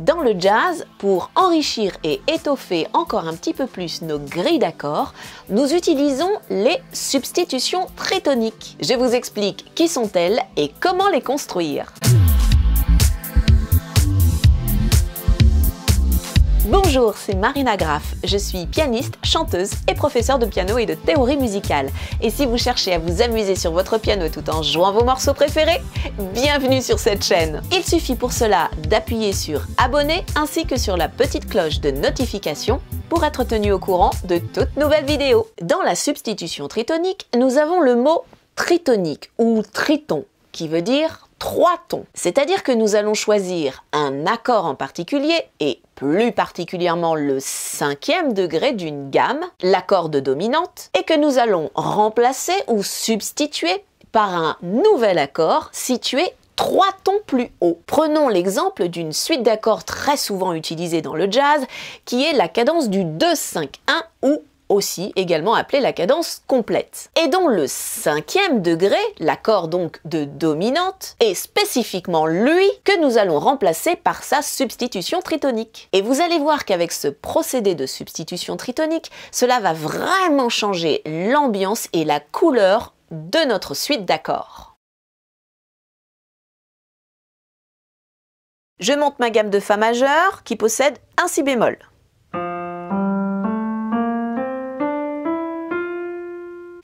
Dans le jazz, pour enrichir et étoffer encore un petit peu plus nos grilles d'accords, nous utilisons les substitutions tritoniques. Je vous explique qui sont-elles et comment les construire. Bonjour, c'est Marina Graff. Je suis pianiste, chanteuse et professeure de piano et de théorie musicale. Et si vous cherchez à vous amuser sur votre piano tout en jouant vos morceaux préférés, bienvenue sur cette chaîne. Il suffit pour cela d'appuyer sur abonner ainsi que sur la petite cloche de notification pour être tenu au courant de toutes nouvelles vidéos. Dans la substitution tritonique, nous avons le mot tritonique ou triton qui veut dire trois tons. C'est-à-dire que nous allons choisir un accord en particulier et plus particulièrement le cinquième degré d'une gamme, l'accord de dominante, et que nous allons remplacer ou substituer par un nouvel accord situé trois tons plus haut. Prenons l'exemple d'une suite d'accords très souvent utilisée dans le jazz, qui est la cadence du 2-5-1 ou aussi également appelée la cadence complète, et dont le cinquième degré, l'accord donc de dominante, est spécifiquement lui que nous allons remplacer par sa substitution tritonique. Et vous allez voir qu'avec ce procédé de substitution tritonique, cela va vraiment changer l'ambiance et la couleur de notre suite d'accords. Je monte ma gamme de Fa majeur qui possède un Si bémol.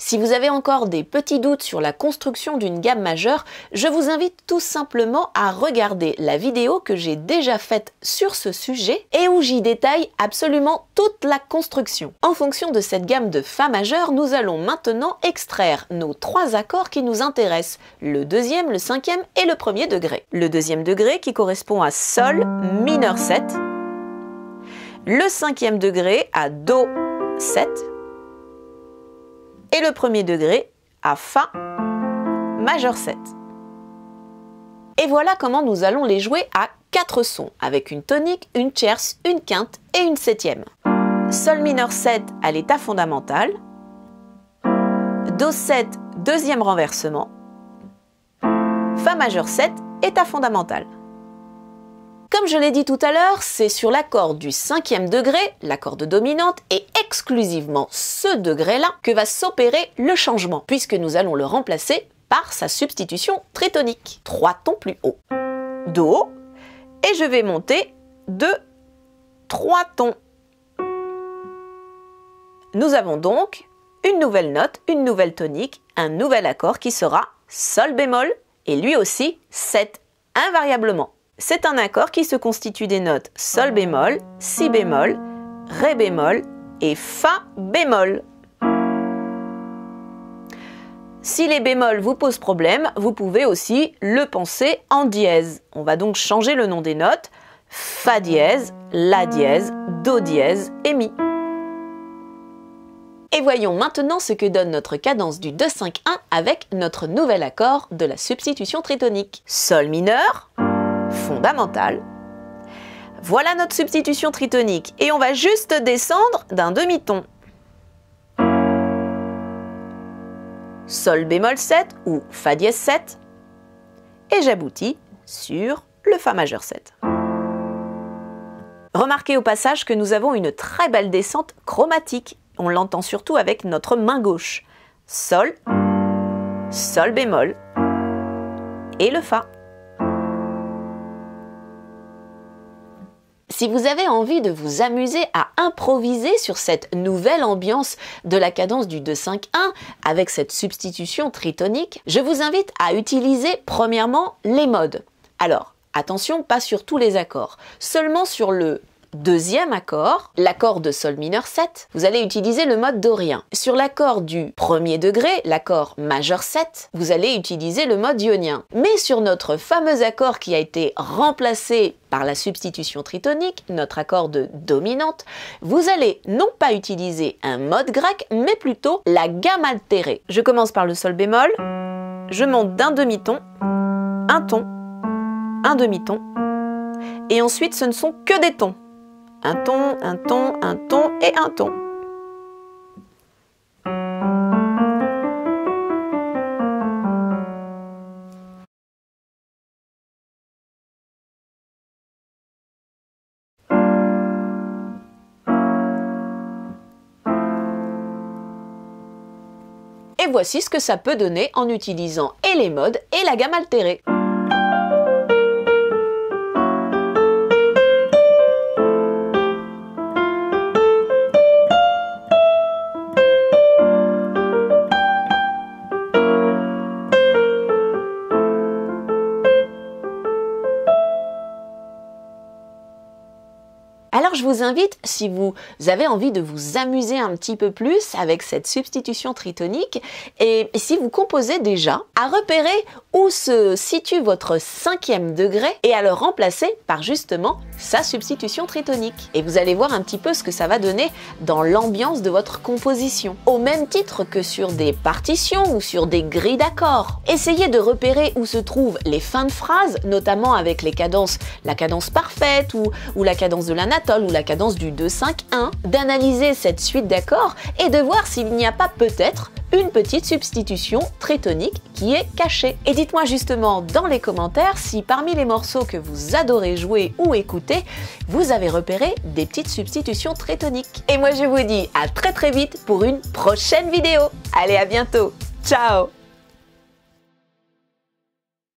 Si vous avez encore des petits doutes sur la construction d'une gamme majeure, je vous invite tout simplement à regarder la vidéo que j'ai déjà faite sur ce sujet et où j'y détaille absolument toute la construction. En fonction de cette gamme de Fa majeur, nous allons maintenant extraire nos trois accords qui nous intéressent, le deuxième, le cinquième et le premier degré. Le deuxième degré qui correspond à Sol mineur 7, le cinquième degré à Do 7, et le premier degré à Fa majeur 7. Et voilà comment nous allons les jouer à quatre sons, avec une tonique, une tierce, une quinte et une septième. Sol mineur 7 à l'état fondamental, Do 7 deuxième renversement, Fa majeur 7 état fondamental. Comme je l'ai dit tout à l'heure, c'est sur l'accord du cinquième degré, l'accord de dominante, et exclusivement ce degré-là que va s'opérer le changement, puisque nous allons le remplacer par sa substitution tritonique. Trois tons plus haut. Do, et je vais monter de trois tons. Nous avons donc une nouvelle note, une nouvelle tonique, un nouvel accord qui sera Sol bémol, et lui aussi 7 invariablement. C'est un accord qui se constitue des notes Sol bémol, Si bémol, Ré bémol et Fa bémol. Si les bémols vous posent problème, vous pouvez aussi le penser en dièse. On va donc changer le nom des notes Fa dièse, La dièse, Do dièse et Mi. Et voyons maintenant ce que donne notre cadence du 2-5-1 avec notre nouvel accord de la substitution tritonique. Sol mineur, fondamentale. Voilà notre substitution tritonique et on va juste descendre d'un demi-ton. Sol bémol 7 ou Fa dièse 7 et j'aboutis sur le Fa majeur 7. Remarquez au passage que nous avons une très belle descente chromatique. On l'entend surtout avec notre main gauche. Sol, Sol bémol et le Fa. Si vous avez envie de vous amuser à improviser sur cette nouvelle ambiance de la cadence du 2-5-1 avec cette substitution tritonique, je vous invite à utiliser premièrement les modes. Alors, attention, pas sur tous les accords, seulement sur le deuxième accord, l'accord de Sol mineur 7, vous allez utiliser le mode dorien. Sur l'accord du premier degré, l'accord majeur 7, vous allez utiliser le mode ionien. Mais sur notre fameux accord qui a été remplacé par la substitution tritonique, notre accord de dominante, vous allez non pas utiliser un mode grec, mais plutôt la gamme altérée. Je commence par le Sol bémol, je monte d'un demi-ton, un ton, un demi-ton, et ensuite ce ne sont que des tons un ton, un ton, un ton et un ton. Et voici ce que ça peut donner en utilisant et les modes et la gamme altérée. Invite, si vous avez envie de vous amuser un petit peu plus avec cette substitution tritonique, et si vous composez déjà, à repérer où se situe votre cinquième degré et à le remplacer par justement sa substitution tritonique. Et vous allez voir un petit peu ce que ça va donner dans l'ambiance de votre composition. Au même titre que sur des partitions ou sur des grilles d'accords. Essayez de repérer où se trouvent les fins de phrases, notamment avec les cadences, la cadence parfaite ou, ou la cadence de la natte ou la cadence du 2-5-1, d'analyser cette suite d'accords et de voir s'il n'y a pas peut-être une petite substitution tritonique qui est cachée. Et dites-moi justement dans les commentaires si parmi les morceaux que vous adorez jouer ou écouter, vous avez repéré des petites substitutions tritoniques. Et moi je vous dis à très très vite pour une prochaine vidéo. Allez à bientôt. Ciao